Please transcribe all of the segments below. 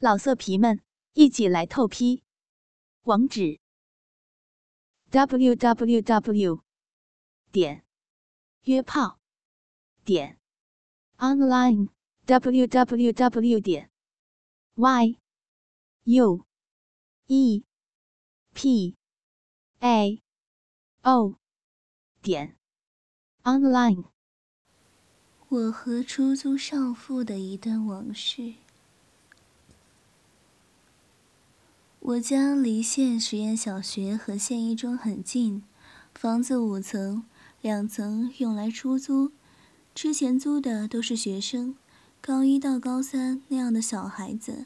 老色皮们，一起来透批！网址：w w w 点约炮点 online w w w 点 y u e p a o 点 online。我和出租少妇的一段往事。我家离县实验小学和县一中很近，房子五层，两层用来出租。之前租的都是学生，高一到高三那样的小孩子，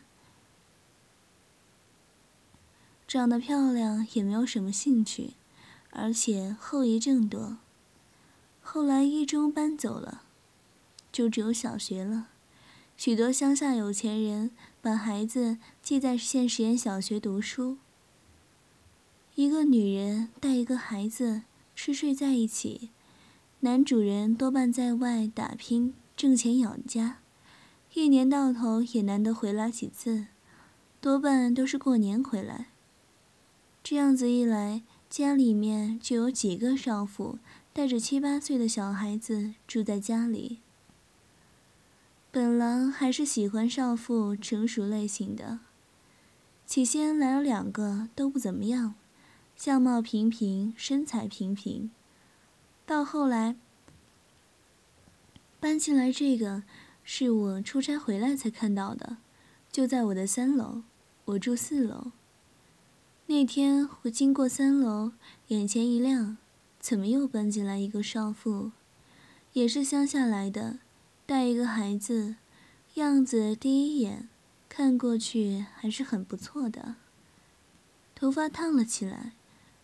长得漂亮也没有什么兴趣，而且后遗症多。后来一中搬走了，就只有小学了。许多乡下有钱人把孩子寄在县实验小学读书。一个女人带一个孩子吃睡在一起，男主人多半在外打拼挣钱养家，一年到头也难得回来几次，多半都是过年回来。这样子一来，家里面就有几个少妇带着七八岁的小孩子住在家里。本郎还是喜欢少妇成熟类型的。起先来了两个，都不怎么样，相貌平平，身材平平。到后来搬进来这个，是我出差回来才看到的，就在我的三楼，我住四楼。那天我经过三楼，眼前一亮，怎么又搬进来一个少妇？也是乡下来的。带一个孩子，样子第一眼看过去还是很不错的。头发烫了起来，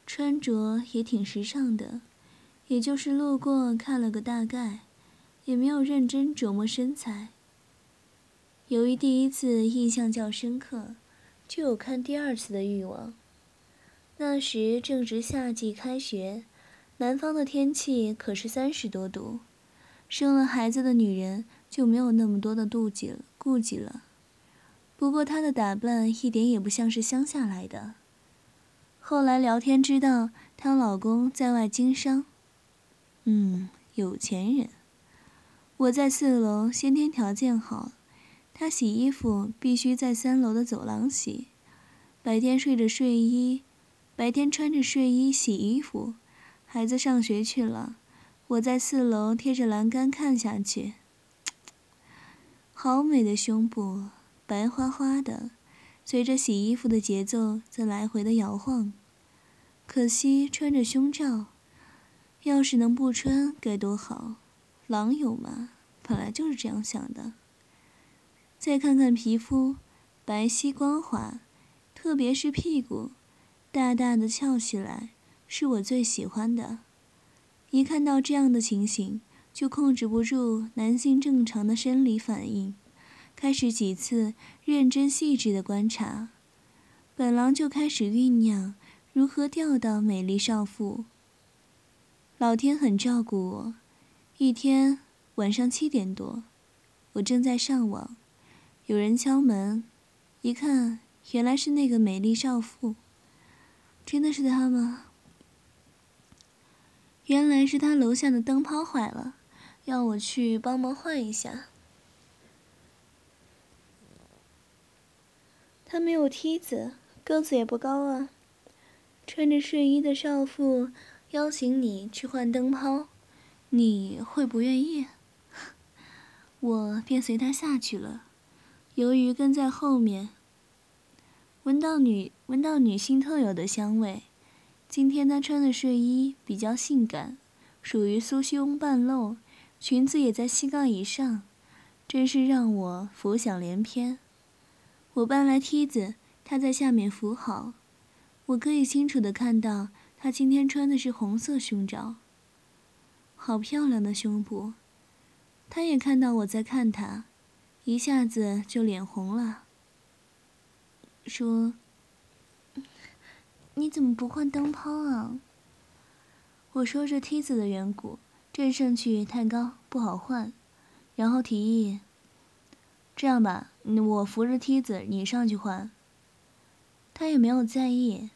穿着也挺时尚的，也就是路过看了个大概，也没有认真琢磨身材。由于第一次印象较深刻，就有看第二次的欲望。那时正值夏季开学，南方的天气可是三十多度。生了孩子的女人就没有那么多的妒忌了、顾忌了。不过她的打扮一点也不像是乡下来的。后来聊天知道，她老公在外经商，嗯，有钱人。我在四楼，先天条件好，她洗衣服必须在三楼的走廊洗。白天睡着睡衣，白天穿着睡衣洗衣服，孩子上学去了。我在四楼贴着栏杆看下去，好美的胸部，白花花的，随着洗衣服的节奏在来回的摇晃。可惜穿着胸罩，要是能不穿该多好。狼友嘛，本来就是这样想的。再看看皮肤，白皙光滑，特别是屁股，大大的翘起来，是我最喜欢的。一看到这样的情形，就控制不住男性正常的生理反应，开始几次认真细致的观察。本郎就开始酝酿如何钓到美丽少妇。老天很照顾我，一天晚上七点多，我正在上网，有人敲门，一看原来是那个美丽少妇。真的是她吗？原来是他楼下的灯泡坏了，要我去帮忙换一下。他没有梯子，个子也不高啊。穿着睡衣的少妇邀请你去换灯泡，你会不愿意？我便随他下去了。由于跟在后面，闻到女闻到女性特有的香味。今天她穿的睡衣比较性感，属于酥胸半露，裙子也在膝盖以上，真是让我浮想联翩。我搬来梯子，她在下面扶好，我可以清楚的看到她今天穿的是红色胸罩，好漂亮的胸部。她也看到我在看她，一下子就脸红了，说。你怎么不换灯泡啊？我说这梯子的缘故，站上去太高不好换，然后提议：这样吧，我扶着梯子，你上去换。他也没有在意。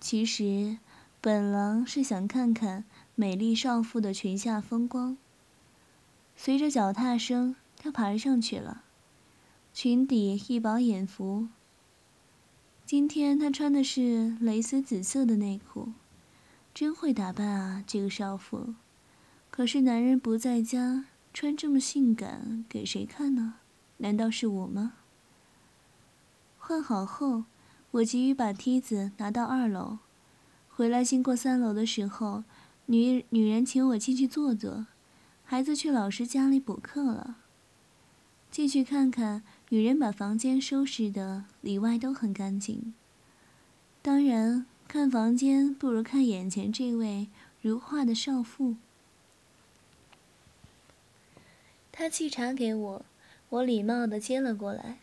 其实，本郎是想看看美丽少妇的裙下风光。随着脚踏声，他爬上去了。裙底一饱眼福。今天他穿的是蕾丝紫色的内裤，真会打扮啊，这个少妇。可是男人不在家，穿这么性感给谁看呢？难道是我吗？换好后，我急于把梯子拿到二楼。回来经过三楼的时候，女女人请我进去坐坐，孩子去老师家里补课了。进去看看。女人把房间收拾的里外都很干净。当然，看房间不如看眼前这位如画的少妇。她沏茶给我，我礼貌的接了过来。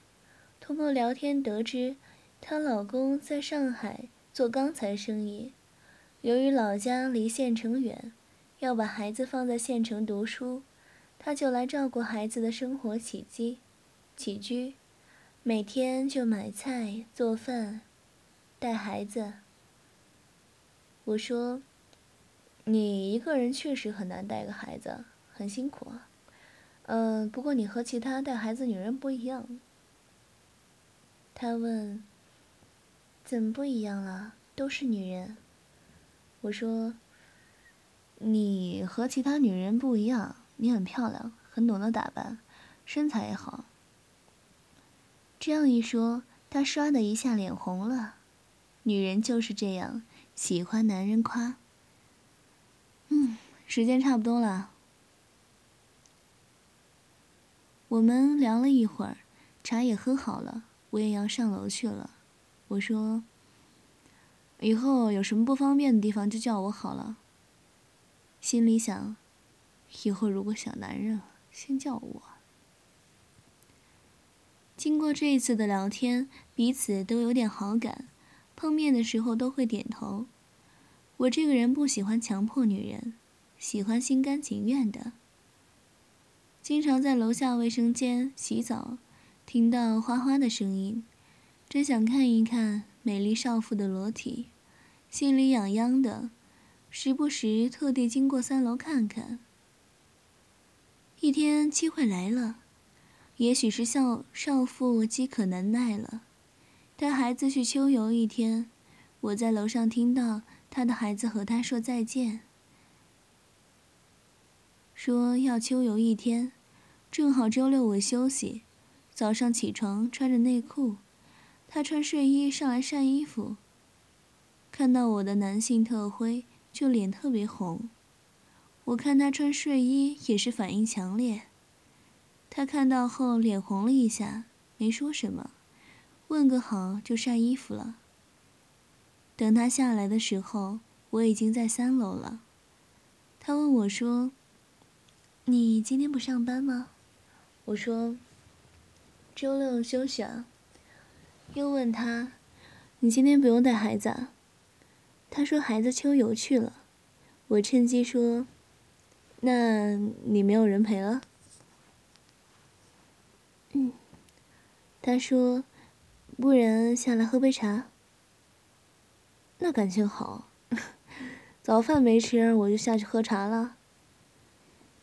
通过聊天得知，她老公在上海做钢材生意，由于老家离县城远，要把孩子放在县城读书，她就来照顾孩子的生活起居。起居，每天就买菜、做饭、带孩子。我说：“你一个人确实很难带个孩子，很辛苦。嗯，不过你和其他带孩子女人不一样。”他问：“怎么不一样了？都是女人。”我说：“你和其他女人不一样，你很漂亮，很懂得打扮，身材也好。”这样一说，他唰的一下脸红了。女人就是这样，喜欢男人夸。嗯，时间差不多了，我们聊了一会儿，茶也喝好了，我也要上楼去了。我说：“以后有什么不方便的地方就叫我好了。”心里想：以后如果想男人，先叫我。经过这一次的聊天，彼此都有点好感，碰面的时候都会点头。我这个人不喜欢强迫女人，喜欢心甘情愿的。经常在楼下卫生间洗澡，听到哗哗的声音，真想看一看美丽少妇的裸体，心里痒痒的，时不时特地经过三楼看看。一天机会来了。也许是少少妇饥渴难耐了，带孩子去秋游一天。我在楼上听到他的孩子和他说再见，说要秋游一天，正好周六我休息，早上起床穿着内裤，他穿睡衣上来晒衣服，看到我的男性特徽就脸特别红，我看他穿睡衣也是反应强烈。他看到后脸红了一下，没说什么，问个好就晒衣服了。等他下来的时候，我已经在三楼了。他问我说：“你今天不上班吗？”我说：“周六休息啊。”又问他：“你今天不用带孩子？”啊？”他说：“孩子秋游去了。”我趁机说：“那你没有人陪了？”嗯，他说：“不然下来喝杯茶。”那感情好，早饭没吃，我就下去喝茶了。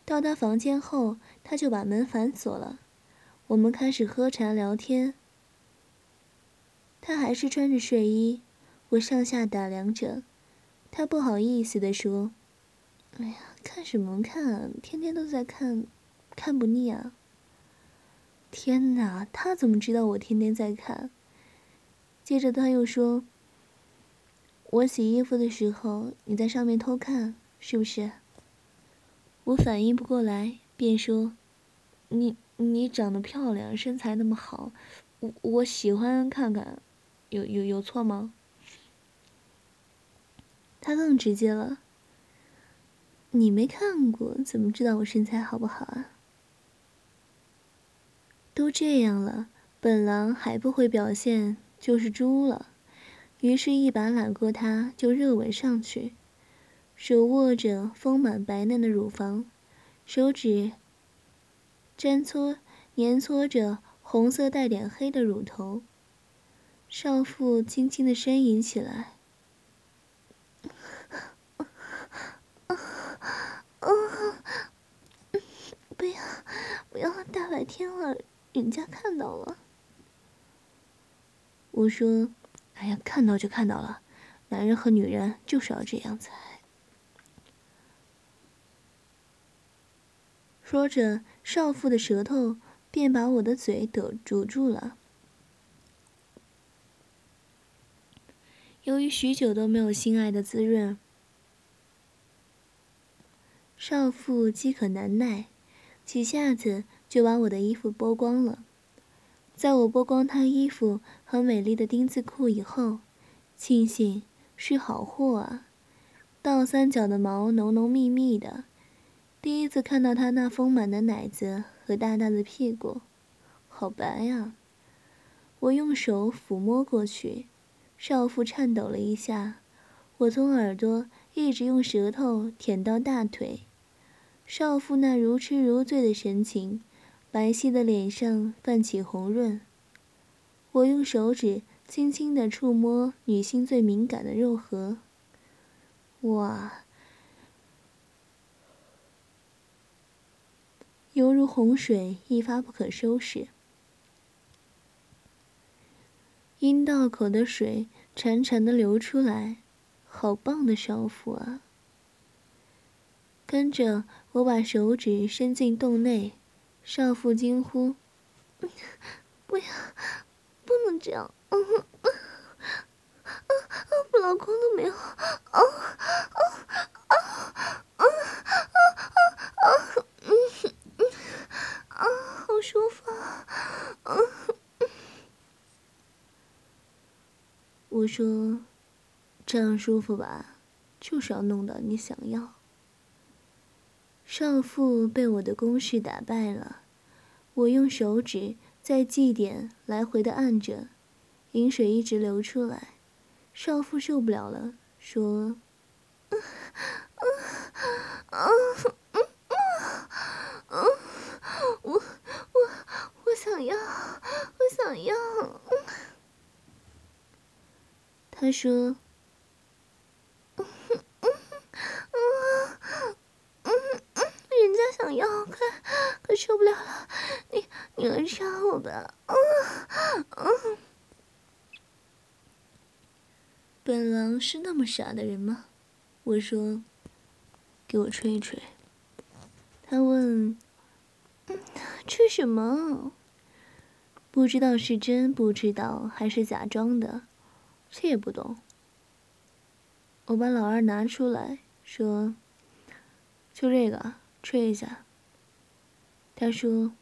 到他房间后，他就把门反锁了。我们开始喝茶聊天。他还是穿着睡衣，我上下打量着。他不好意思地说：“哎呀，看什么看？天天都在看，看不腻啊。”天哪，他怎么知道我天天在看？接着他又说：“我洗衣服的时候，你在上面偷看，是不是？”我反应不过来，便说：“你你长得漂亮，身材那么好，我我喜欢看看，有有有错吗？”他更直接了：“你没看过，怎么知道我身材好不好啊？”都这样了，本狼还不会表现，就是猪了。于是，一把揽过他，就热吻上去，手握着丰满白嫩的乳房，手指沾搓、粘搓着红色带点黑的乳头。少妇轻轻的呻吟起来：“ 不要，不要！大白天了，人家看到了。”我说：“哎呀，看到就看到了，男人和女人就是要这样才……”说着，少妇的舌头便把我的嘴堵住了。由于许久都没有性爱的滋润，少妇饥渴难耐，几下子就把我的衣服剥光了。在我剥光她衣服和美丽的丁字裤以后，庆幸是好货啊！倒三角的毛浓浓密密的，第一次看到她那丰满的奶子和大大的屁股，好白呀！我用手抚摸过去。少妇颤抖了一下，我从耳朵一直用舌头舔到大腿。少妇那如痴如醉的神情，白皙的脸上泛起红润。我用手指轻轻的触摸女性最敏感的肉核。哇，犹如洪水，一发不可收拾。阴道口的水潺潺的流出来，好棒的少妇啊！跟着我把手指伸进洞内，少妇惊呼：“不要，不能这样！嗯嗯嗯嗯，老公都没有，啊啊啊啊啊啊！好舒服啊！”我说：“这样舒服吧，就是要弄到你想要。”少妇被我的攻势打败了，我用手指在祭点来回的按着，饮水一直流出来。少妇受不了了，说：“嗯嗯嗯嗯嗯，我我我想要，我想要。”他说：“嗯嗯嗯嗯嗯，人家想要，快，快受不了了，你你来杀我吧！”嗯嗯。本王是那么傻的人吗？我说：“给我吹一吹。”他问：“吹什么？”不知道是真不知道还是假装的。谁也不懂。我把老二拿出来说：“就这个，吹一下。”他说：“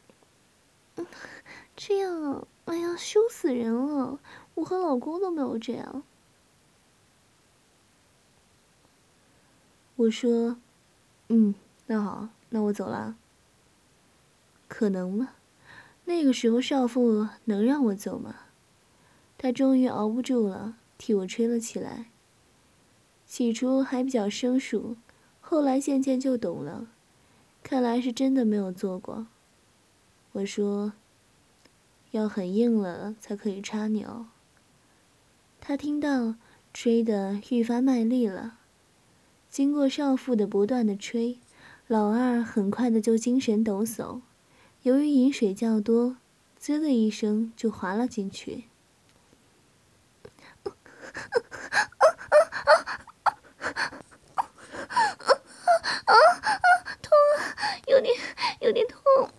这样，哎呀，羞死人了！我和老公都没有这样。”我说：“嗯，那好，那我走了。”可能吗？那个时候少妇能让我走吗？他终于熬不住了。替我吹了起来。起初还比较生疏，后来渐渐就懂了。看来是真的没有做过。我说：“要很硬了才可以插你哦。”他听到，吹得愈发卖力了。经过少妇的不断的吹，老二很快的就精神抖擞。由于饮水较多，滋的一声就滑了进去。啊啊啊啊啊啊！痛啊，有点有点痛。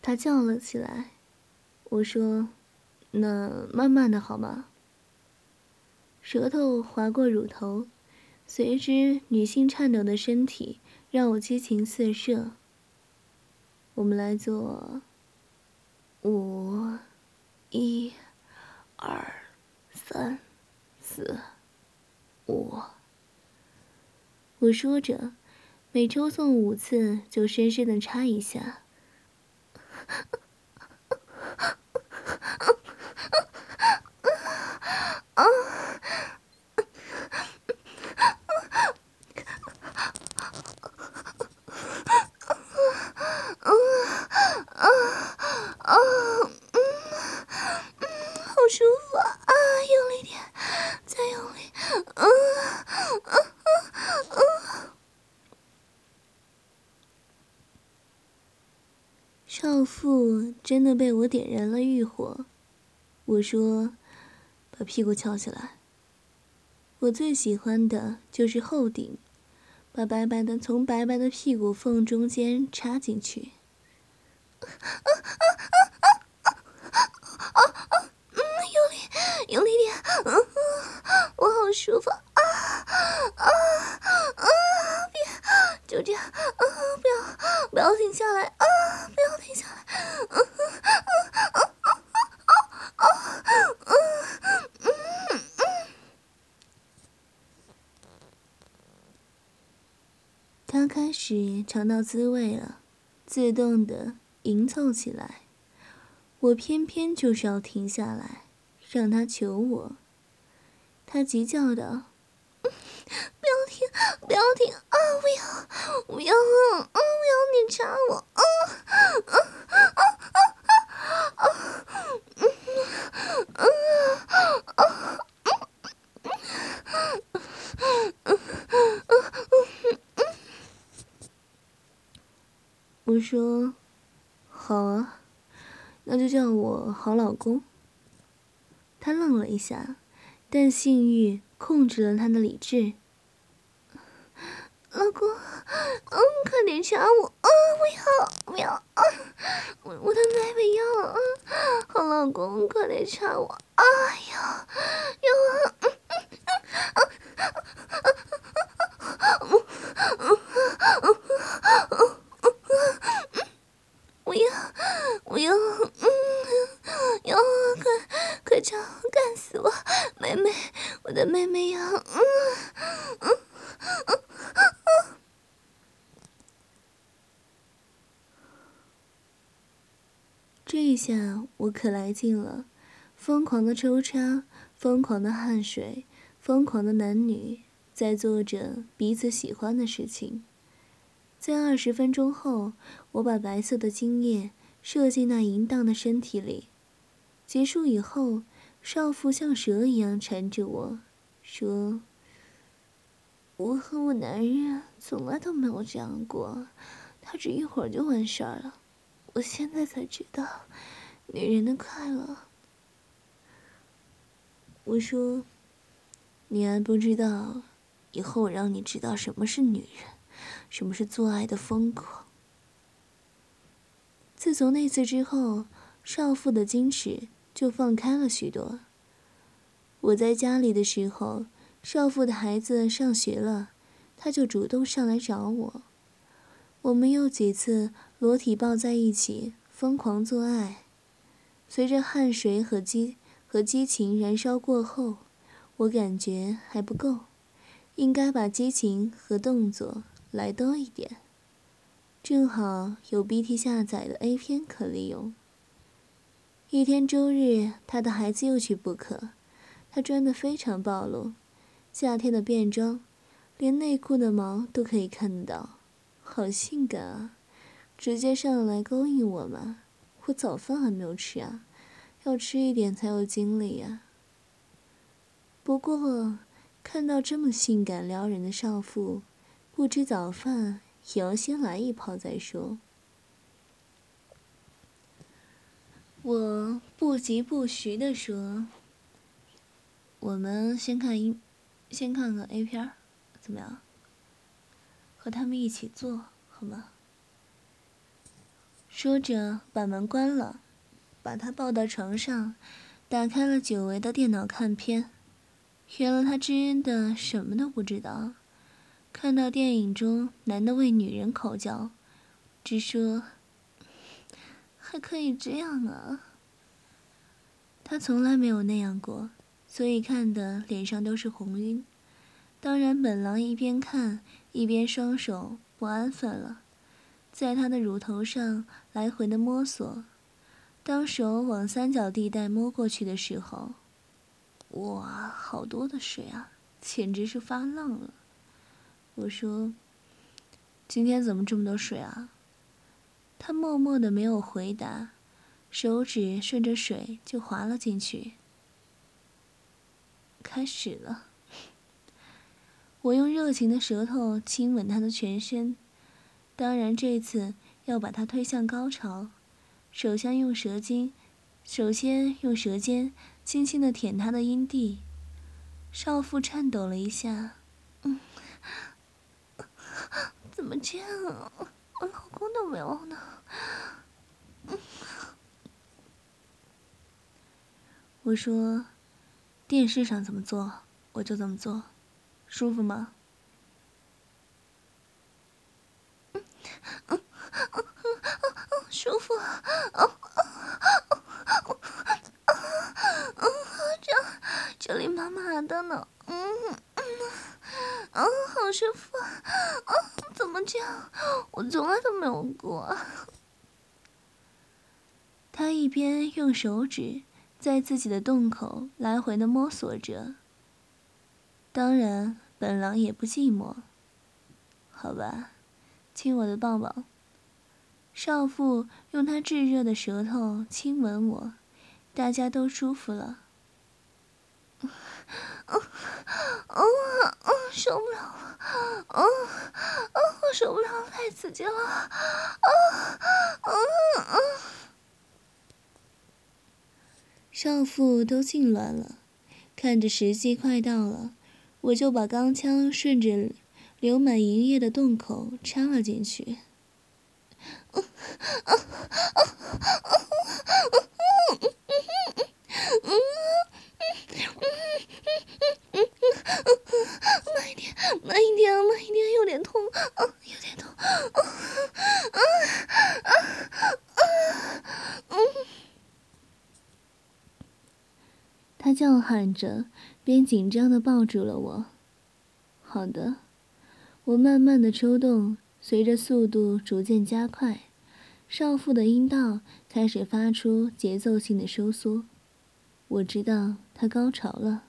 他叫了起来。我说：“那慢慢的好吗？”舌头划过乳头，随之女性颤抖的身体让我激情四射。我们来做五。一、二、三、四、五。我说着，每抽送五次就深深的插一下。嗯嗯，好舒服啊！用力点，再用力，嗯嗯嗯嗯。少妇真的被我点燃了欲火。我说：“把屁股翘起来。”我最喜欢的就是后顶，把白白的从白白的屁股缝中间插进去。啊啊啊啊啊啊啊！嗯，用力，用力点，嗯嗯，我好舒服啊啊啊！别，就这样，啊，不要，不要停下来啊，不要停下来，他开始尝到滋味了自动的吟凑起来。我偏偏就是要停下来让他求我。他急叫道不要停啊！不要，不要啊！不要你插我啊！啊啊啊啊啊！嗯嗯啊啊嗯嗯我说：“好啊。”那就叫我好老公。他愣了一下，但性欲控制了他的理智。老公，嗯，快点掐我，啊，不要，不要，啊，我我的妹妹要，啊，好老公，快点掐我，哎呀，要，嗯嗯嗯，啊啊啊啊啊，嗯嗯嗯嗯嗯。我要，我要，嗯，要快快枪干死我，妹妹，我的妹妹呀，嗯嗯这一下我可来劲了，疯狂的抽插，疯狂的汗水，疯狂的男女在做着彼此喜欢的事情。在二十分钟后，我把白色的精液射进那淫荡的身体里。结束以后，少妇像蛇一样缠着我，说：“我和我男人从来都没有这样过，他只一会儿就完事儿了。我现在才知道，女人的快乐。”我说：“你还不知道，以后我让你知道什么是女人。”什么是做爱的疯狂？自从那次之后，少妇的矜持就放开了许多。我在家里的时候，少妇的孩子上学了，她就主动上来找我。我们又几次裸体抱在一起，疯狂做爱。随着汗水和激和激情燃烧过后，我感觉还不够，应该把激情和动作。来多一点，正好有 BT 下载的 A 片可利用。一天周日，他的孩子又去补课，他穿的非常暴露，夏天的便装，连内裤的毛都可以看到，好性感啊！直接上来勾引我吗！我早饭还没有吃啊，要吃一点才有精力呀。不过，看到这么性感撩人的少妇。不吃早饭也要先来一炮再说。我不疾不徐的说：“我们先看一，先看个 A 片怎么样？和他们一起做好吗？”说着把门关了，把他抱到床上，打开了久违的电脑看片。原来他真的什么都不知道。看到电影中男的为女人口交，只说还可以这样啊。他从来没有那样过，所以看的脸上都是红晕。当然，本狼一边看一边双手不安分了，在他的乳头上来回的摸索。当手往三角地带摸过去的时候，哇，好多的水啊，简直是发浪了。我说：“今天怎么这么多水啊？”他默默的没有回答，手指顺着水就滑了进去。开始了，我用热情的舌头亲吻他的全身，当然这次要把他推向高潮。首先用舌尖，首先用舌尖轻轻的舔他的阴蒂。少妇颤抖了一下，嗯，怎么这样啊？我老公都没有呢。我说。电视上怎么做，我就怎么做，舒服吗？舒服。这这里麻麻的呢。嗯嗯嗯，好舒服。怎么这样？我从来都没有过。他一边用手指。在自己的洞口来回的摸索着。当然，本狼也不寂寞。好吧，亲我的抱抱。少妇用她炙热的舌头亲吻我，大家都舒服了。嗯嗯嗯，受不了了！嗯嗯，我受不了，太刺激了！嗯嗯嗯。少妇都痉挛了，看着时机快到了，我就把钢枪顺着流满银液的洞口插了进去。慢一点，慢一点，慢一点，有点痛，有点痛。他叫喊着，边紧张的抱住了我。好的，我慢慢的抽动，随着速度逐渐加快，少妇的阴道开始发出节奏性的收缩。我知道她高潮了。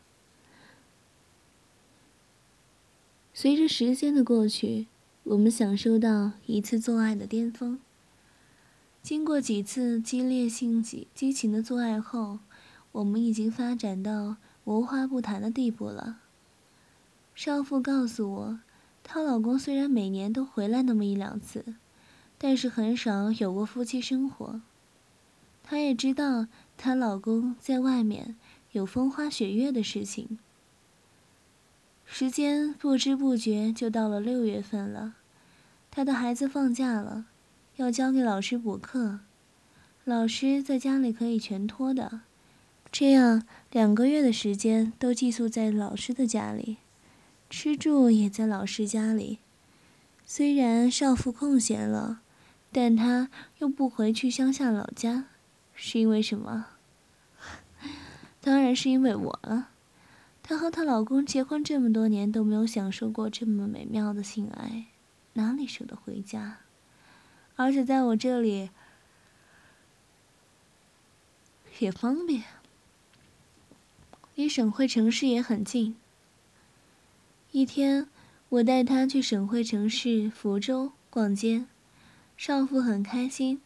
随着时间的过去，我们享受到一次做爱的巅峰。经过几次激烈性激激情的做爱后。我们已经发展到无话不谈的地步了。少妇告诉我，她老公虽然每年都回来那么一两次，但是很少有过夫妻生活。她也知道她老公在外面有风花雪月的事情。时间不知不觉就到了六月份了，她的孩子放假了，要交给老师补课，老师在家里可以全托的。这样两个月的时间都寄宿在老师的家里，吃住也在老师家里。虽然少妇空闲了，但她又不回去乡下老家，是因为什么？当然是因为我了。她和她老公结婚这么多年都没有享受过这么美妙的性爱，哪里舍得回家？而且在我这里也方便。离省会城市也很近。一天，我带他去省会城市福州逛街，少妇很开心，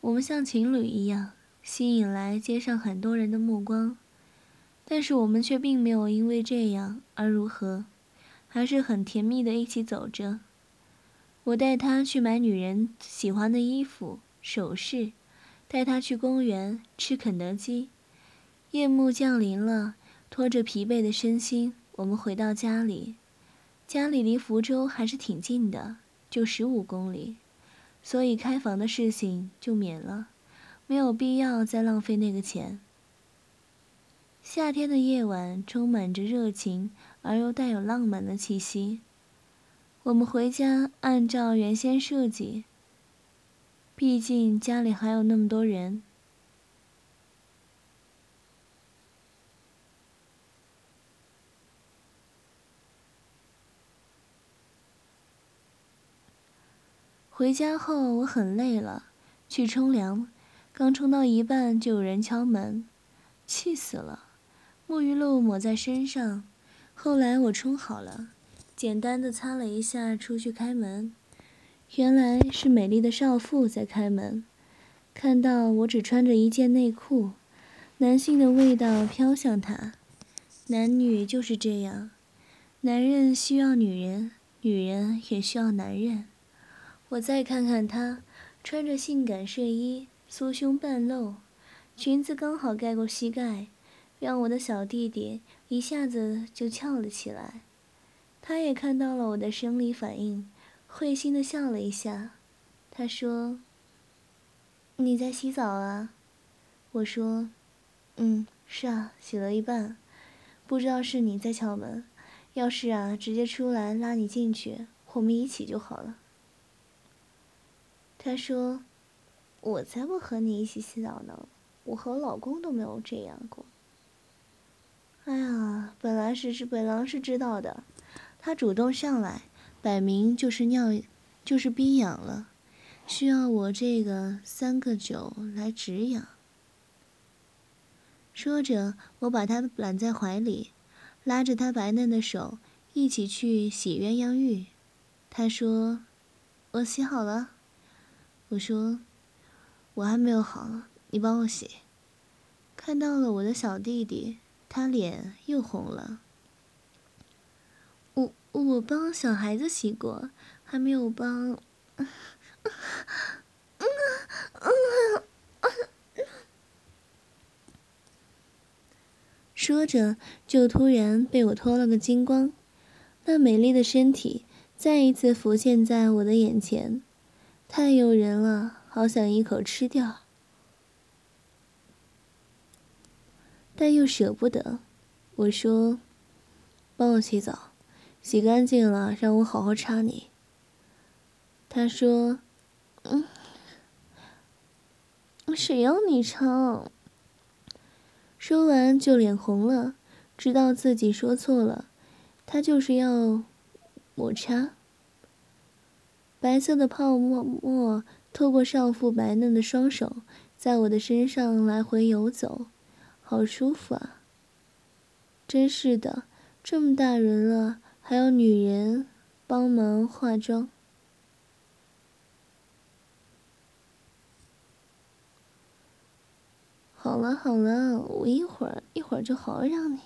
我们像情侣一样，吸引来街上很多人的目光。但是我们却并没有因为这样而如何，还是很甜蜜的一起走着。我带他去买女人喜欢的衣服、首饰，带他去公园吃肯德基。夜幕降临了。拖着疲惫的身心，我们回到家里。家里离福州还是挺近的，就十五公里，所以开房的事情就免了，没有必要再浪费那个钱。夏天的夜晚充满着热情而又带有浪漫的气息。我们回家按照原先设计，毕竟家里还有那么多人。回家后我很累了，去冲凉，刚冲到一半就有人敲门，气死了！沐浴露抹在身上，后来我冲好了，简单的擦了一下出去开门，原来是美丽的少妇在开门。看到我只穿着一件内裤，男性的味道飘向她。男女就是这样，男人需要女人，女人也需要男人。我再看看他，穿着性感睡衣，酥胸半露，裙子刚好盖过膝盖，让我的小弟弟一下子就翘了起来。他也看到了我的生理反应，会心的笑了一下。他说：“你在洗澡啊？”我说：“嗯，是啊，洗了一半。不知道是你在敲门，要是啊，直接出来拉你进去，我们一起就好了。”他说：“我才不和你一起洗澡呢，我和我老公都没有这样过。”哎呀，本来是是本狼是知道的，他主动上来，摆明就是尿，就是逼痒了。需要我这个三个九来止痒。说着，我把他揽在怀里，拉着他白嫩的手，一起去洗鸳鸯浴。他说：“我洗好了。”我说：“我还没有好，你帮我洗。”看到了我的小弟弟，他脸又红了。我我帮小孩子洗过，还没有帮。说着，就突然被我脱了个精光，那美丽的身体再一次浮现在我的眼前，太诱人了，好想一口吃掉，但又舍不得。我说：“帮我洗澡，洗干净了，让我好好插你。”他说。嗯，谁要你插？说完就脸红了，知道自己说错了。他就是要我插。白色的泡沫沫透过少妇白嫩的双手，在我的身上来回游走，好舒服啊！真是的，这么大人了，还要女人帮忙化妆。好了好了，我一会儿一会儿就好让你。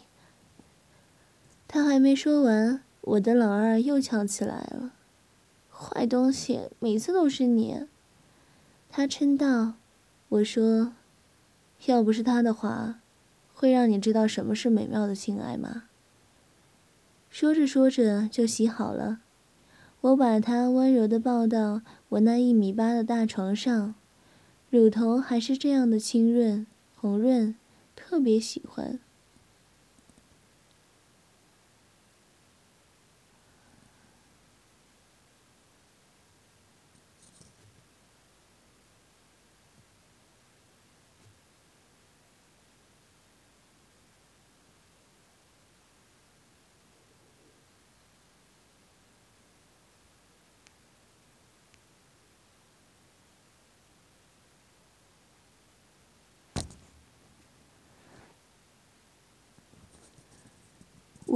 他还没说完，我的老二又翘起来了。坏东西，每次都是你。他嗔道：“我说，要不是他的话，会让你知道什么是美妙的性爱吗？”说着说着就洗好了，我把他温柔的抱到我那一米八的大床上，乳头还是这样的清润。红润，特别喜欢。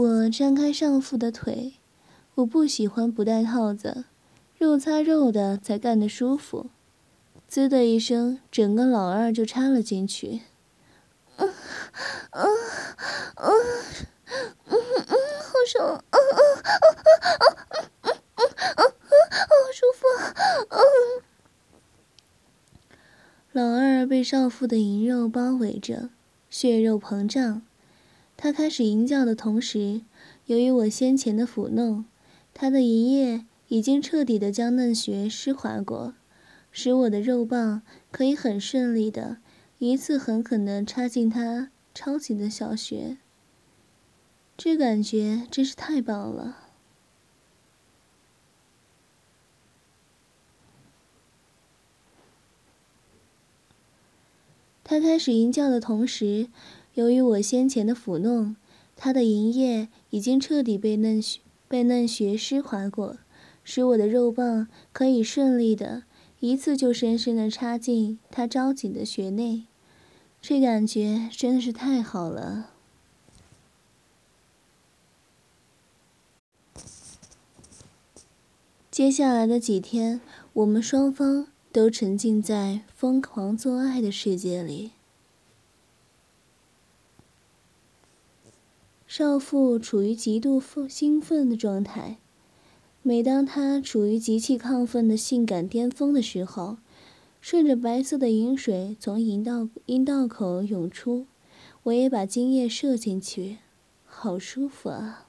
我张开上腹的腿，我不喜欢不戴套子，肉擦肉的才干得舒服。滋的一声，整个老二就插了进去。嗯嗯嗯嗯嗯，好爽！嗯嗯嗯嗯嗯嗯嗯，好舒服！嗯。老二被少妇的淫肉包围着，血肉膨胀。他开始吟叫的同时，由于我先前的抚弄，他的银液已经彻底的将嫩穴湿滑过，使我的肉棒可以很顺利的一次狠狠的插进他超级的小穴。这感觉真是太棒了。他开始吟叫的同时。由于我先前的抚弄，他的银液已经彻底被嫩穴被嫩穴湿滑过，使我的肉棒可以顺利的一次就深深的插进他招紧的穴内，这感觉真的是太好了。接下来的几天，我们双方都沉浸在疯狂做爱的世界里。少妇处于极度兴兴奋的状态，每当她处于极其亢奋的性感巅峰的时候，顺着白色的饮水从阴道阴道口涌出，我也把精液射进去，好舒服啊！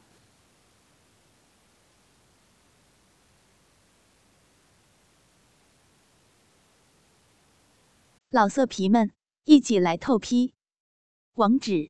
老色皮们，一起来透批！网址